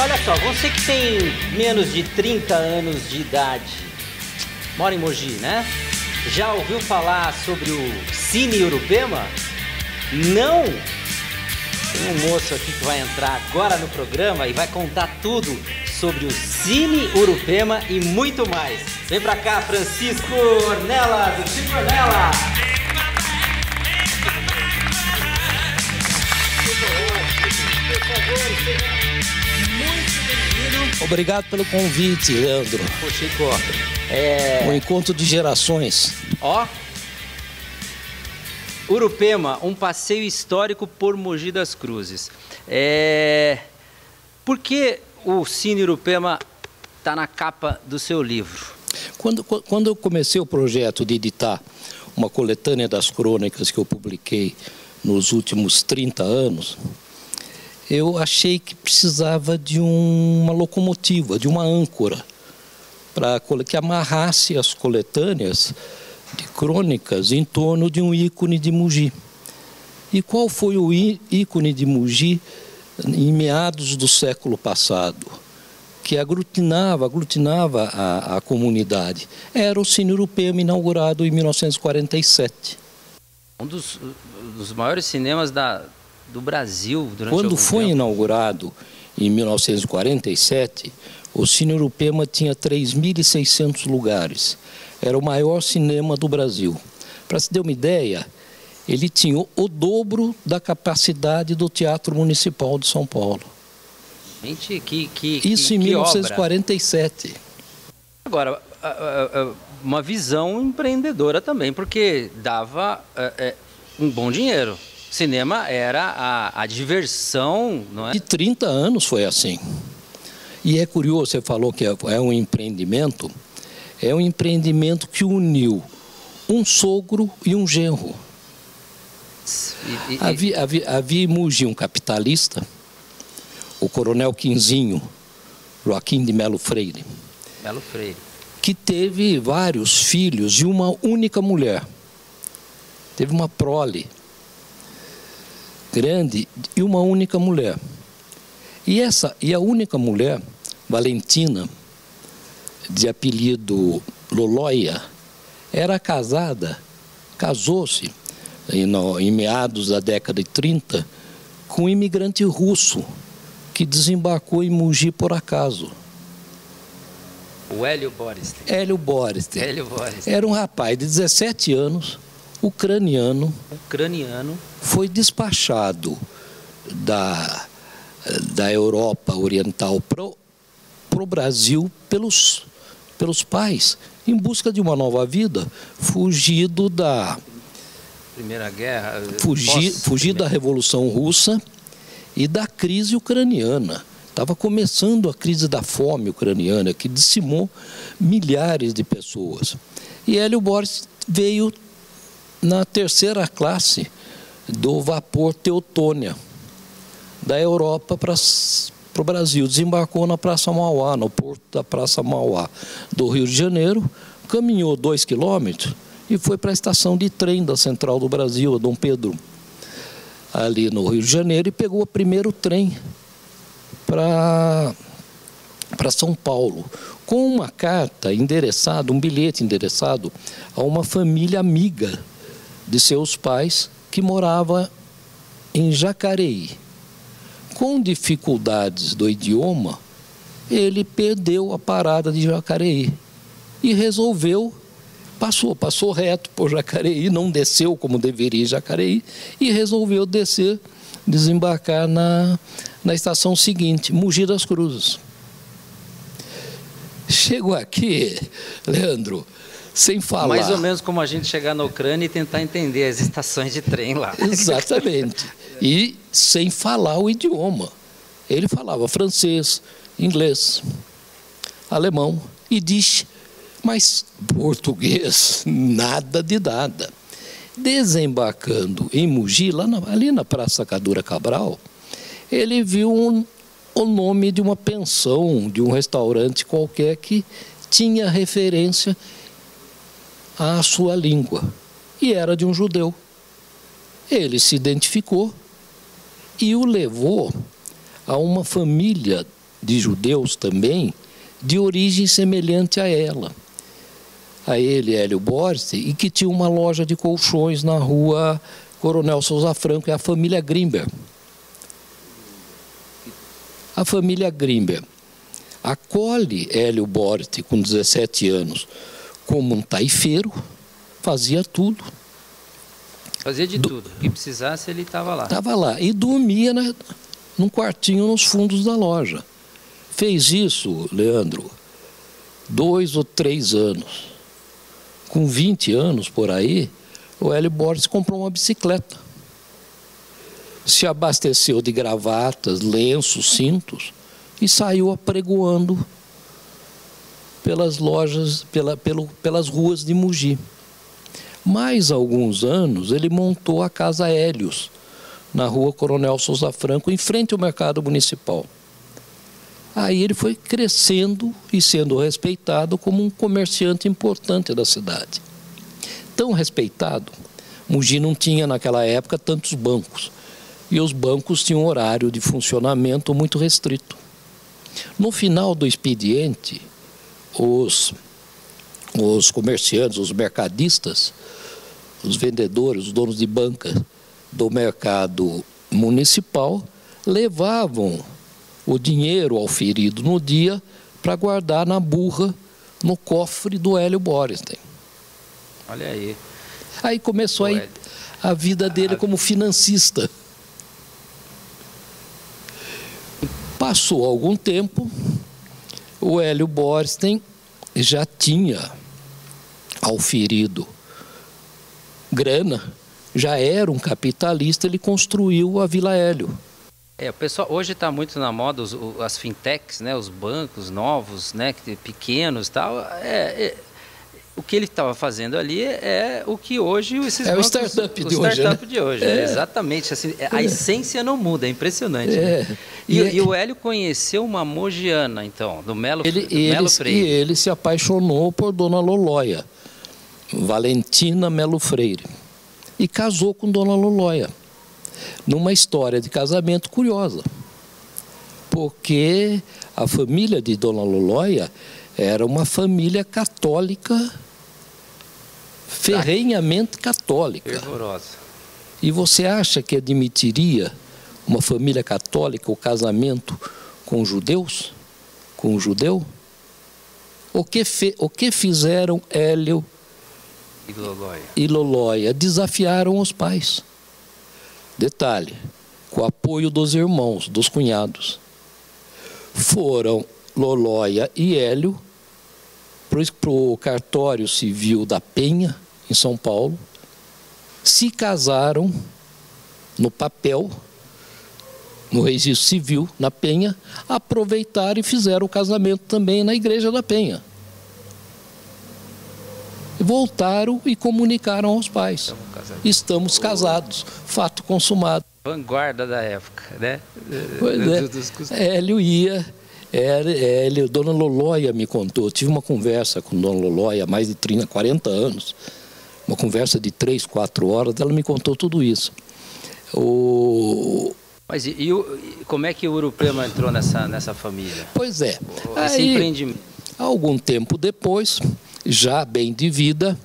Olha só, você que tem menos de 30 anos de idade, mora em Mogi, né? Já ouviu falar sobre o Cine Urupema? Não? Tem um moço aqui que vai entrar agora no programa e vai contar tudo sobre o Cine Urupema e muito mais. Vem pra cá, Francisco Ornella, do Chico Ornella. Por favor, Obrigado pelo convite, Leandro. Ô, Chico, é... Um encontro de gerações. Ó, Urupema, um passeio histórico por Mogi das Cruzes. É... Por que o Cine Urupema está na capa do seu livro? Quando, quando eu comecei o projeto de editar uma coletânea das crônicas que eu publiquei nos últimos 30 anos, eu achei que precisava de um, uma locomotiva, de uma âncora, para que amarrasse as coletâneas de crônicas em torno de um ícone de Mugi. E qual foi o ícone de Mugi em meados do século passado? que aglutinava, aglutinava a, a comunidade. Era o Cine Europeu inaugurado em 1947. Um dos, dos maiores cinemas da, do Brasil durante Quando foi tempo. inaugurado em 1947, o Cine Urupema tinha 3.600 lugares. Era o maior cinema do Brasil. Para se ter uma ideia, ele tinha o dobro da capacidade do Teatro Municipal de São Paulo. Gente, que, que, Isso que, em que 1947. Obra. Agora, uma visão empreendedora também, porque dava é, é, um bom dinheiro. Cinema era a, a diversão, não é? De 30 anos foi assim. E é curioso, você falou que é, é um empreendimento. É um empreendimento que uniu um sogro e um genro. E, e, havia, havia, havia em Mugi um capitalista, o coronel Quinzinho, Joaquim de Melo Freire. Melo Freire. Que teve vários filhos e uma única mulher. Teve uma prole grande e uma única mulher. E essa e a única mulher, Valentina, de apelido Loloia, era casada, casou-se em, em meados da década de 30 com um imigrante russo que desembarcou em Mugi por acaso. O Hélio Boris. Hélio Boris. Hélio Boris. Era um rapaz de 17 anos, ucraniano. Ucraniano. Foi despachado da, da Europa Oriental para o Brasil pelos, pelos pais, em busca de uma nova vida, fugido da. Primeira Guerra. Fugir, fugir da Revolução Russa e da crise ucraniana. Estava começando a crise da fome ucraniana, que dizimou milhares de pessoas. E Hélio Borges veio na terceira classe do vapor Teutônia, da Europa para o Brasil. Desembarcou na Praça Mauá, no porto da Praça Mauá do Rio de Janeiro, caminhou dois quilômetros e foi para a estação de trem da Central do Brasil, a Dom Pedro, ali no Rio de Janeiro, e pegou o primeiro trem para para São Paulo, com uma carta endereçada, um bilhete endereçado a uma família amiga de seus pais que morava em Jacareí. Com dificuldades do idioma, ele perdeu a parada de Jacareí e resolveu passou, passou reto por Jacareí, não desceu como deveria Jacareí e resolveu descer, desembarcar na, na estação seguinte, Mogi das Cruzes. Chegou aqui, Leandro, sem falar. Mais ou menos como a gente chegar na Ucrânia e tentar entender as estações de trem lá. Exatamente. E sem falar o idioma. Ele falava francês, inglês, alemão e diz, mas português, nada de nada. Desembarcando em Mogi, lá na, ali na Praça Cadura Cabral, ele viu um, o nome de uma pensão, de um restaurante qualquer que tinha referência à sua língua e era de um judeu. Ele se identificou e o levou a uma família de judeus também, de origem semelhante a ela, a ele, Hélio Borges, e que tinha uma loja de colchões na rua Coronel Souza Franco, é a família Grimber. A família Grimber acolhe Hélio Borte com 17 anos como um taifeiro, fazia tudo. Fazia de Do... tudo. O que precisasse, ele estava lá. Estava lá. E dormia na, num quartinho nos fundos da loja. Fez isso, Leandro, dois ou três anos. Com 20 anos por aí, o Hélio Borges comprou uma bicicleta. Se abasteceu de gravatas, lenços, cintos e saiu apregoando pelas lojas, pela, pelo, pelas ruas de Mogi. Mais alguns anos ele montou a Casa Hélios, na rua Coronel Souza Franco, em frente ao mercado municipal. Aí ele foi crescendo e sendo respeitado como um comerciante importante da cidade. Tão respeitado, Mogi não tinha naquela época tantos bancos. E os bancos tinham um horário de funcionamento muito restrito. No final do expediente, os, os comerciantes, os mercadistas, os vendedores, os donos de banca do mercado municipal levavam o dinheiro ao ferido no dia para guardar na burra no cofre do Hélio Borenstein. Olha aí. Aí começou aí a vida dele como financista. Passou algum tempo, o Hélio Borstein já tinha auferido grana, já era um capitalista, ele construiu a Vila Hélio. É, o pessoal hoje está muito na moda os, as fintechs, né, os bancos novos, né, pequenos, tal. É, é, o que ele estava fazendo ali é o que hoje esses é bancos, o startup o de startup hoje. De hoje né? é. Exatamente. Assim, a é. essência não muda, é impressionante. É. Né? E, e, e, o Hélio conheceu uma mogiana, então, do Melo, ele, do Melo Freire. E ele se apaixonou por Dona Lolóia, Valentina Melo Freire, e casou com Dona Lolóia, numa história de casamento curiosa. Porque a família de Dona Lolóia era uma família católica ferrenhamente católica. Fervorosa. E você acha que admitiria uma família católica o casamento com judeus? Com um judeu? O que, fe, o que fizeram Hélio e Lolóia? e Lolóia? Desafiaram os pais. Detalhe, com o apoio dos irmãos, dos cunhados. Foram Lolóia e Hélio para o cartório civil da Penha, em São Paulo, se casaram no papel, no registro civil, na Penha, aproveitaram e fizeram o casamento também na igreja da Penha. Voltaram e comunicaram aos pais. Estamos casados. Fato consumado. Vanguarda da época, né? Pois é. Hélio ia era, ele, Dona Lolóia me contou, eu tive uma conversa com Dona Lolóia há mais de 30, 40 anos, uma conversa de 3, 4 horas, ela me contou tudo isso. O... Mas e, e, como é que o Urupema entrou nessa, nessa família? Pois é. Esse Aí, empreendimento. Algum tempo depois, já bem de vida,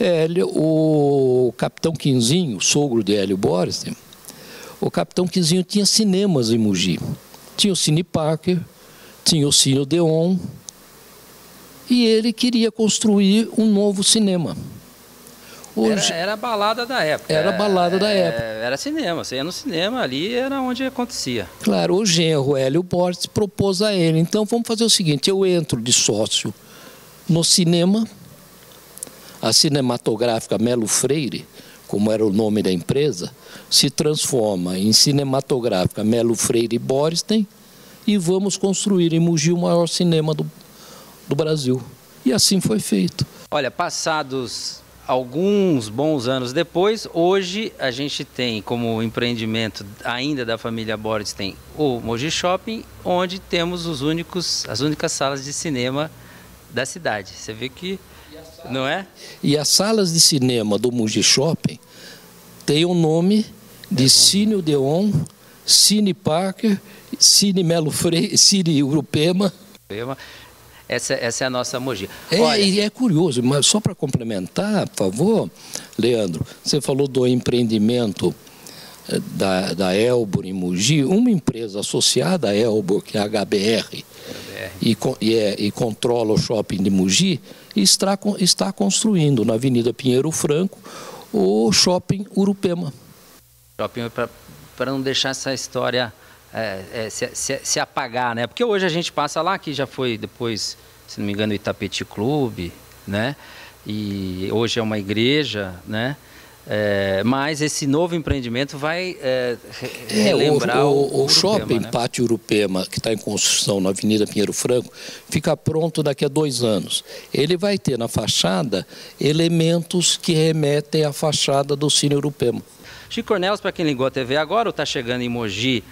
Hélio, o capitão Quinzinho, sogro de Hélio Boris, o capitão Quinzinho tinha cinemas em Mogi. Tinha o Cine Parker, tinha o Cine Odeon, e ele queria construir um novo cinema. Hoje, era, era a balada da época. Era a balada da é, época. Era cinema. Você ia no cinema, ali era onde acontecia. Claro, o genro Hélio Borges propôs a ele. Então vamos fazer o seguinte: eu entro de sócio no cinema, a cinematográfica Melo Freire, como era o nome da empresa, se transforma em cinematográfica Melo Freire e Borstein e vamos construir em Mogi o maior cinema do, do Brasil. E assim foi feito. Olha, passados alguns bons anos depois, hoje a gente tem como empreendimento ainda da família Borges tem o Mogi Shopping, onde temos os únicos, as únicas salas de cinema da cidade. Você vê que não é? E as salas de cinema do Mogi Shopping têm o nome de Cine Odeon, Cine Parker Cine Melo Freire, Cine Urupema. Essa, essa é a nossa Mogi. É, Olha... e é curioso, mas só para complementar, por favor, Leandro, você falou do empreendimento eh, da, da Elbor em Mogi, uma empresa associada à Elbor, que é a HBR, e, e, é, e, controla o shopping de Mogi, está, está construindo na Avenida Pinheiro Franco o shopping Urupema. Shopping para não deixar essa história é, é, se, se, se, apagar, né? Porque hoje a gente passa lá, que já foi depois, se não me engano, o Clube, né? E hoje é uma igreja, né? É, mas esse novo empreendimento vai é, relembrar é, o, o, o, o shopping né? Pátio Urupema, que está em construção na Avenida Pinheiro Franco, fica pronto daqui a dois anos. Ele vai ter na fachada elementos que remetem à fachada do Cine Urupema. Chico Cornelis, para quem ligou a TV agora, está chegando em Mogi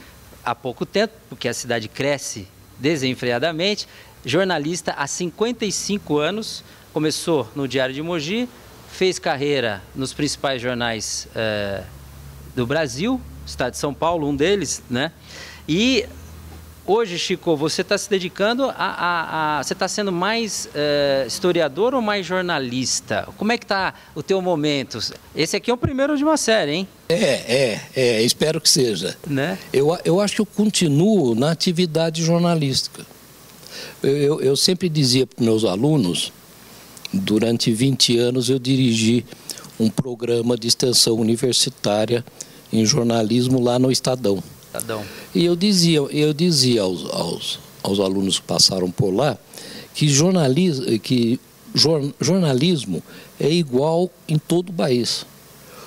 há pouco tempo, porque a cidade cresce desenfreadamente. Jornalista há 55 anos, começou no Diário de Mogi, fez carreira nos principais jornais é, do Brasil, Estado de São Paulo, um deles, né? E hoje, Chico, você está se dedicando a, a, a você está sendo mais é, historiador ou mais jornalista? Como é que está o teu momento? Esse aqui é o primeiro de uma série, hein? É, é, é, espero que seja. Né? Eu, eu acho que eu continuo na atividade jornalística. Eu, eu, eu sempre dizia para meus alunos Durante 20 anos eu dirigi um programa de extensão universitária em jornalismo lá no Estadão. Estadão. E eu dizia, eu dizia aos, aos, aos alunos que passaram por lá que, jornalismo, que jornalismo é igual em todo o país.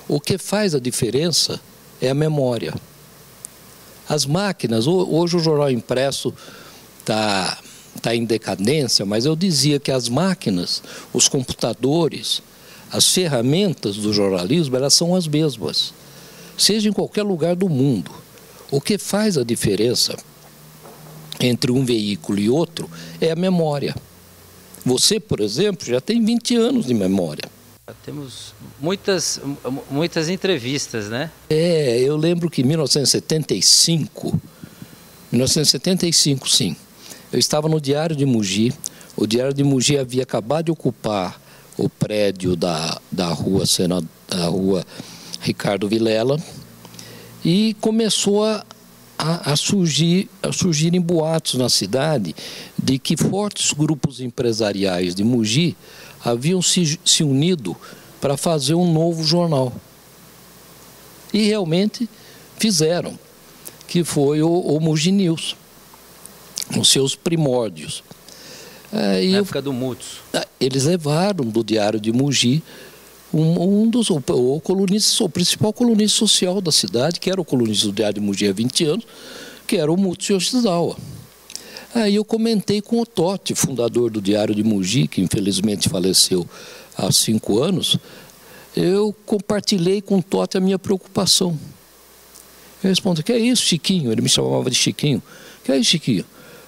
O que faz a diferença é a memória. As máquinas, hoje o jornal impresso está está em decadência, mas eu dizia que as máquinas, os computadores, as ferramentas do jornalismo, elas são as mesmas, seja em qualquer lugar do mundo. O que faz a diferença entre um veículo e outro é a memória. Você, por exemplo, já tem 20 anos de memória. Temos muitas, muitas entrevistas, né? É, eu lembro que em 1975, 1975, sim, eu estava no Diário de Mugi. O Diário de Mugi havia acabado de ocupar o prédio da, da, rua, da rua Ricardo Vilela e começou a, a, surgir, a surgirem boatos na cidade de que fortes grupos empresariais de Mugi haviam se, se unido para fazer um novo jornal. E realmente fizeram, que foi o, o Mugi News nos seus primórdios. É, Na época do Mutos. É, eles levaram do Diário de Mugi um, um dos, o, o, colunista, o principal colunista social da cidade, que era o colunista do Diário de Mugi há 20 anos, que era o Mutos Yoshizawa. Aí eu comentei com o Totti, fundador do Diário de Mugi, que infelizmente faleceu há cinco anos, eu compartilhei com o Totti a minha preocupação. Ele respondeu, que é isso, Chiquinho? Ele me chamava de Chiquinho. Que é isso, Chiquinho?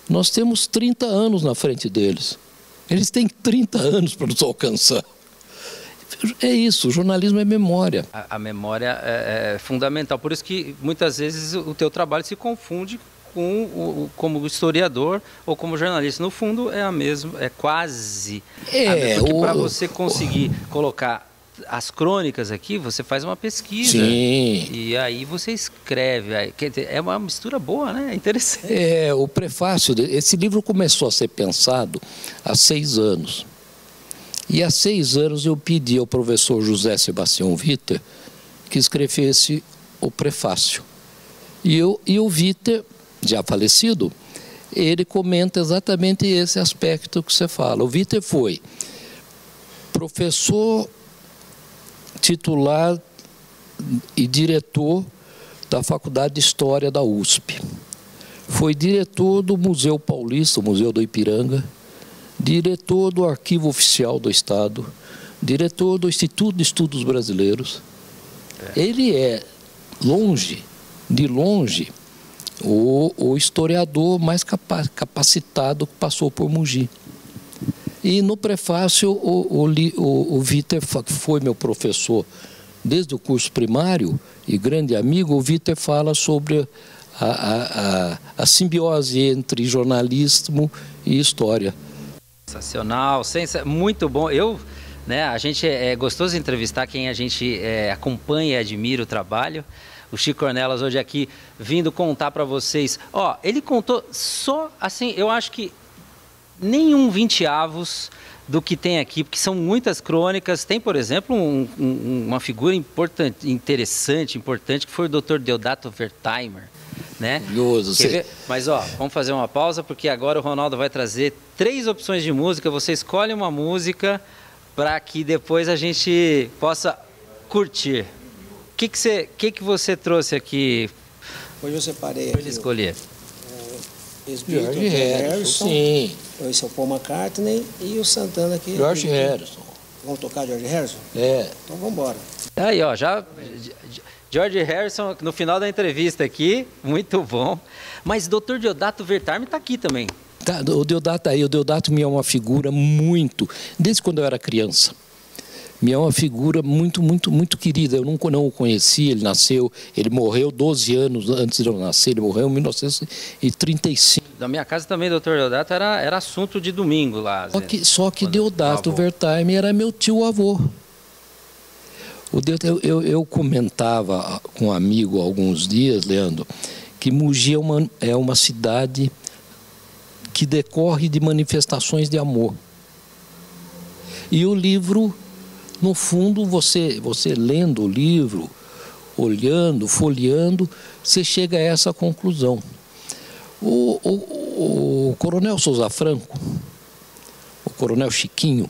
Nós temos 30 anos na frente deles. Eles têm 30 anos para nos alcançar. É isso, jornalismo é memória. A, a memória é, é, fundamental. Por isso que muitas vezes o teu trabalho se confunde com o, como historiador ou como jornalista. No fundo é a mesma, é quase. É, para você conseguir o... colocar as crônicas aqui, você faz uma pesquisa. Sim. E aí você escreve. É uma mistura boa, né? É interessante. É, o prefácio, esse livro começou a ser pensado há seis anos. E há seis anos eu pedi ao professor José Sebastião Vitter que escrevesse o prefácio. E, eu, e o Vitter, já falecido, ele comenta exatamente esse aspecto que você fala. O Vitter foi professor titular e diretor da Faculdade de História da USP. Foi diretor do Museu Paulista, o Museu do Ipiranga, diretor do Arquivo Oficial do Estado, diretor do Instituto de Estudos Brasileiros. É. Ele é, longe, de longe, o, o historiador mais capacitado que passou por Mogi. E no prefácio, o, o, o, o Vitor, que foi meu professor desde o curso primário e grande amigo, o Vitor fala sobre a, a, a, a simbiose entre jornalismo e história. Sensacional, muito bom. Eu, né, a gente é, é gostoso entrevistar quem a gente é, acompanha e admira o trabalho. O Chico Cornelas hoje aqui vindo contar para vocês. Ó, ele contou só assim, eu acho que nenhum 20 avos do que tem aqui, porque são muitas crônicas. Tem, por exemplo, um, um, uma figura importante, interessante, importante, que foi o Dr. Deodato Wertheimer. Né? Curioso, você... Mas ó, vamos fazer uma pausa, porque agora o Ronaldo vai trazer três opções de música. Você escolhe uma música para que depois a gente possa curtir. O que, que, você, que, que você trouxe aqui? Hoje eu separei aqui. escolher. George Harrison. Sim. Esse é o Paul McCartney e o Santana aqui. George Harrison. Vamos tocar George Harrison? É. Então vamos embora. Aí, ó, já. George Harrison, no final da entrevista aqui, muito bom. Mas Dr. Deodato Vertarme está aqui também. Tá, o Deodato aí, o Deodato me é uma figura muito, desde quando eu era criança me é uma figura muito, muito, muito querida. Eu nunca não o conheci, ele nasceu, ele morreu 12 anos antes de eu nascer, ele morreu em 1935. Da minha casa também, doutor Deodato, era, era assunto de domingo lá. Só que, só que Deodato Vertime era meu tio-avô. Eu, eu, eu, comentava com um amigo há alguns dias, Leandro, que Mogi é uma, é uma cidade que decorre de manifestações de amor. E o livro no fundo, você, você lendo o livro, olhando, folheando, você chega a essa conclusão. O, o, o Coronel Souza Franco, o Coronel Chiquinho,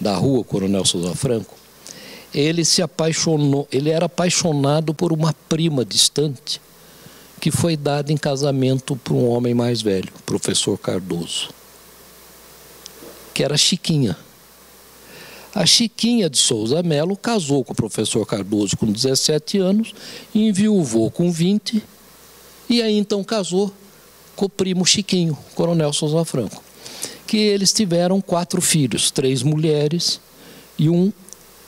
da rua Coronel Souza Franco, ele se apaixonou, ele era apaixonado por uma prima distante que foi dada em casamento para um homem mais velho, professor Cardoso, que era Chiquinha. A Chiquinha de Souza Melo casou com o professor Cardoso com 17 anos, enviuvou com 20 e aí então casou com o primo Chiquinho, Coronel Souza Franco. Que eles tiveram quatro filhos, três mulheres e um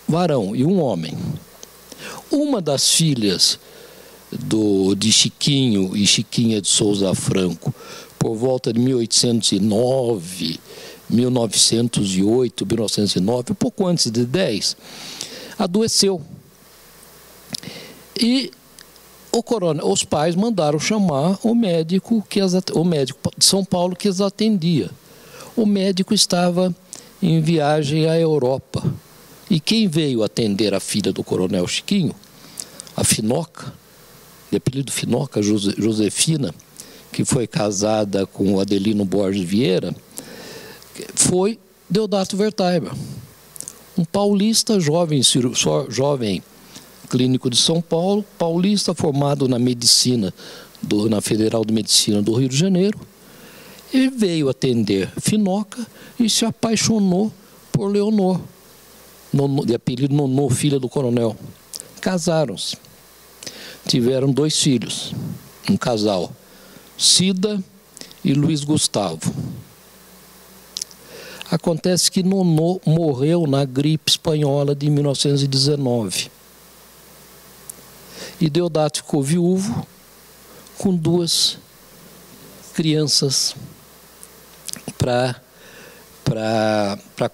varão e um homem. Uma das filhas do, de Chiquinho e Chiquinha de Souza Franco, por volta de 1809, 1908, 1909, um pouco antes de 10, adoeceu. E o corona, os pais mandaram chamar o médico que as, o médico de São Paulo que as atendia. O médico estava em viagem à Europa. E quem veio atender a filha do coronel Chiquinho, a Finoca, de apelido Finoca, Josefina, que foi casada com o Adelino Borges Vieira, foi Deodato Vertaiba, um paulista jovem, jovem clínico de São Paulo, paulista formado na medicina, do, na Federal de Medicina do Rio de Janeiro, e veio atender Finoca e se apaixonou por Leonor, de apelido Nonô, filha do coronel. Casaram-se. Tiveram dois filhos, um casal, Cida e Luiz Gustavo. Acontece que Nonô morreu na gripe espanhola de 1919. E Deodato ficou viúvo com duas crianças para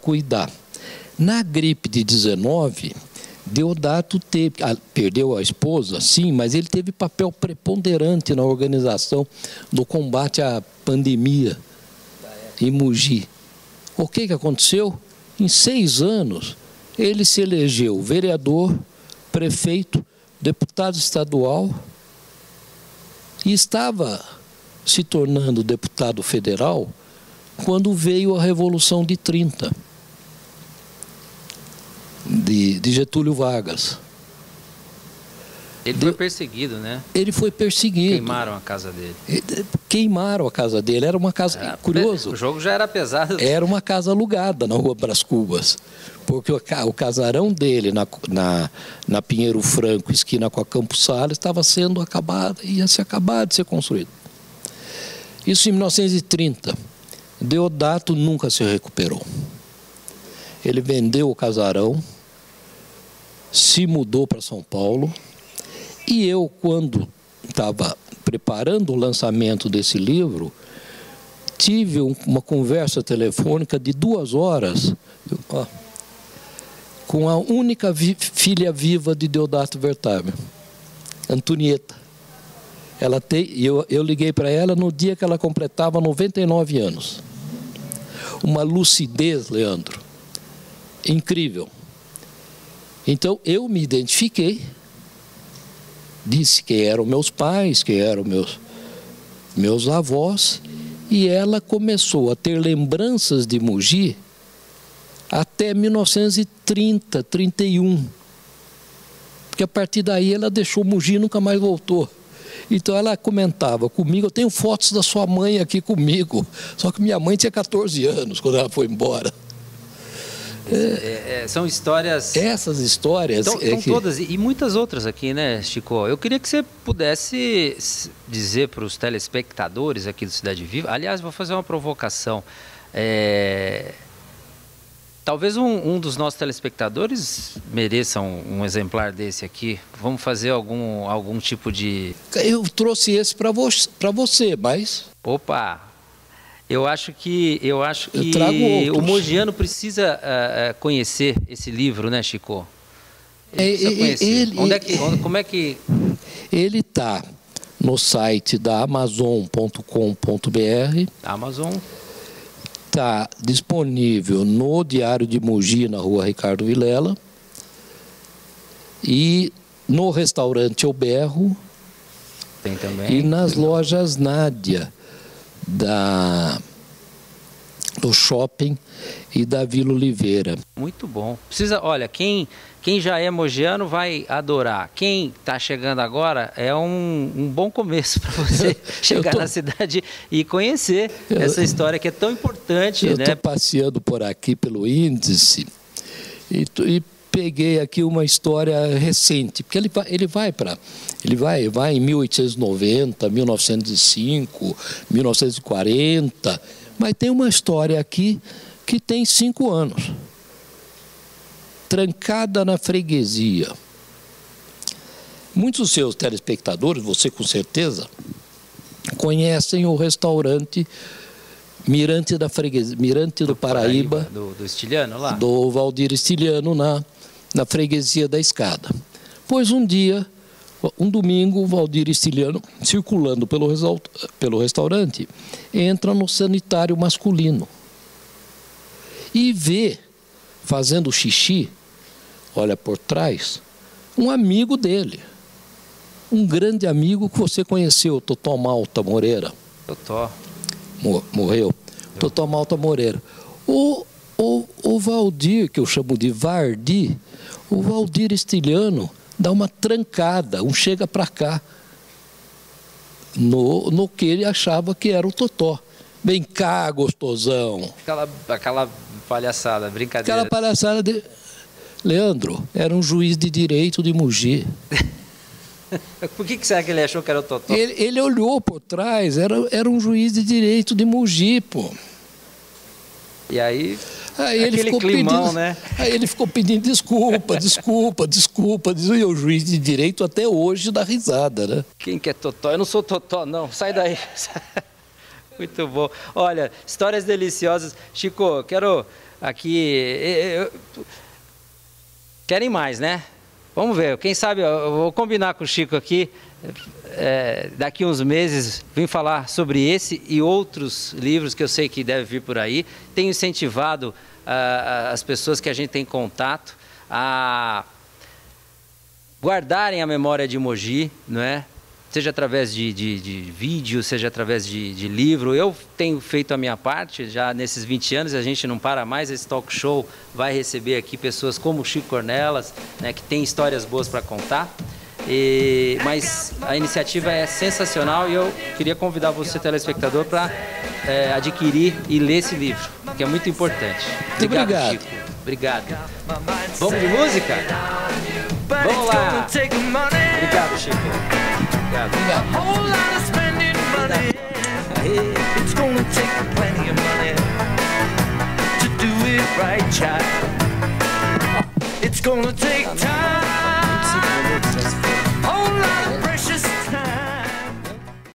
cuidar. Na gripe de 19, Deodato teve, perdeu a esposa, sim, mas ele teve papel preponderante na organização do combate à pandemia em Mogi. O que, que aconteceu? Em seis anos, ele se elegeu vereador, prefeito, deputado estadual e estava se tornando deputado federal quando veio a Revolução de 30, de, de Getúlio Vargas. Ele foi perseguido, né? Ele foi perseguido. Queimaram a casa dele. Queimaram a casa dele. Era uma casa. É, curioso. O jogo já era pesado. Era uma casa alugada na Rua Bras Cubas. Porque o, casarão dele na, na, na, Pinheiro Franco, esquina com a Campos Salles, estava sendo acabado, ia se acabar de ser construído. Isso em 1930. Deodato nunca se recuperou. Ele vendeu o casarão, se mudou para São Paulo e eu, quando estava preparando o lançamento desse livro, tive uma conversa telefônica de duas horas com a única vi filha viva de Deodato Vertame, Antonieta. Ela tem, eu, eu liguei para ela no dia que ela completava 99 anos. Uma lucidez, Leandro, incrível. Então eu me identifiquei, disse quem eram meus pais, quem eram meus, meus avós, e ela começou a ter lembranças de Mogi até 1930, 31. Porque a partir daí ela deixou Mogi e nunca mais voltou. Então ela comentava comigo, eu tenho fotos da sua mãe aqui comigo. Só que minha mãe tinha 14 anos quando ela foi embora. É, é, são histórias. Essas histórias. Estão é que... todas, e muitas outras aqui, né, Chico? Eu queria que você pudesse dizer para os telespectadores aqui do Cidade Viva. Aliás, vou fazer uma provocação. É... Talvez um, um, dos nossos telespectadores mereça um, um, exemplar desse aqui. Vamos fazer algum, algum tipo de. Eu trouxe esse para vo você, mas. Opa! Eu acho que eu acho que o Mogiano precisa uh, conhecer esse livro, né, Chico? Ele, é, ele, onde é que, onde, como é que ele está no site da Amazon.com.br. Amazon. Está disponível no Diário de Mogi, na rua Ricardo Vilela. E no restaurante O Berro. Tem também. E nas lojas Nádia da do shopping e da Vila Oliveira. Muito bom. Precisa, olha, quem quem já é mogiano vai adorar. Quem está chegando agora é um, um bom começo para você chegar tô... na cidade e conhecer eu... essa história que é tão importante. Eu estou né? passeando por aqui pelo índice e, e peguei aqui uma história recente, porque ele vai, ele vai para ele vai, vai em 1890, 1905, 1940, mas tem uma história aqui que tem cinco anos, trancada na freguesia. Muitos dos seus telespectadores, você com certeza, conhecem o restaurante Mirante da Freguesia, Mirante do, do Paraíba, Paraíba, do, do Estiliano lá, do Valdir Estiliano na na freguesia da escada. Pois um dia, um domingo, o Valdir Estiliano, circulando pelo, pelo restaurante, entra no sanitário masculino e vê, fazendo xixi, olha por trás, um amigo dele. Um grande amigo que você conheceu, Totó Malta Moreira. Totó. Morreu. Totó Malta Moreira. O, o, o Valdir, que eu chamo de Vardi, o Valdir Estiliano dá uma trancada, um chega para cá, no, no que ele achava que era o Totó. Vem cá, gostosão. Aquela, aquela palhaçada, brincadeira. Aquela palhaçada de. Leandro, era um juiz de direito de Mogi. por que, que será que ele achou que era o Totó? Ele, ele olhou por trás, era, era um juiz de direito de Mogi, pô. E aí Aí ele ficou climão, pedindo, né? Aí ele ficou pedindo desculpa, desculpa, desculpa. E o juiz de direito até hoje dá risada, né? Quem que é Totó? Eu não sou Totó, não. Sai daí. Muito bom. Olha, histórias deliciosas. Chico, quero aqui. Eu... Querem mais, né? Vamos ver. Quem sabe eu vou combinar com o Chico aqui é, daqui uns meses vim falar sobre esse e outros livros que eu sei que deve vir por aí. Tenho incentivado uh, as pessoas que a gente tem contato a guardarem a memória de Mogi, não é? Seja através de, de, de vídeo, seja através de, de, livro. Eu tenho feito a minha parte, já nesses 20 anos, a gente não para mais. Esse talk show vai receber aqui pessoas como Chico Cornelas, né, que tem histórias boas para contar. E, mas a iniciativa é sensacional e eu queria convidar você, telespectador, para é, adquirir e ler esse livro, que é muito importante. Obrigado, obrigado. Chico. Obrigado. Vamos de música? Vamos lá. Obrigado, Chico. Obrigado. obrigado. It's gonna take plenty of money to do it right, child. It's gonna take time.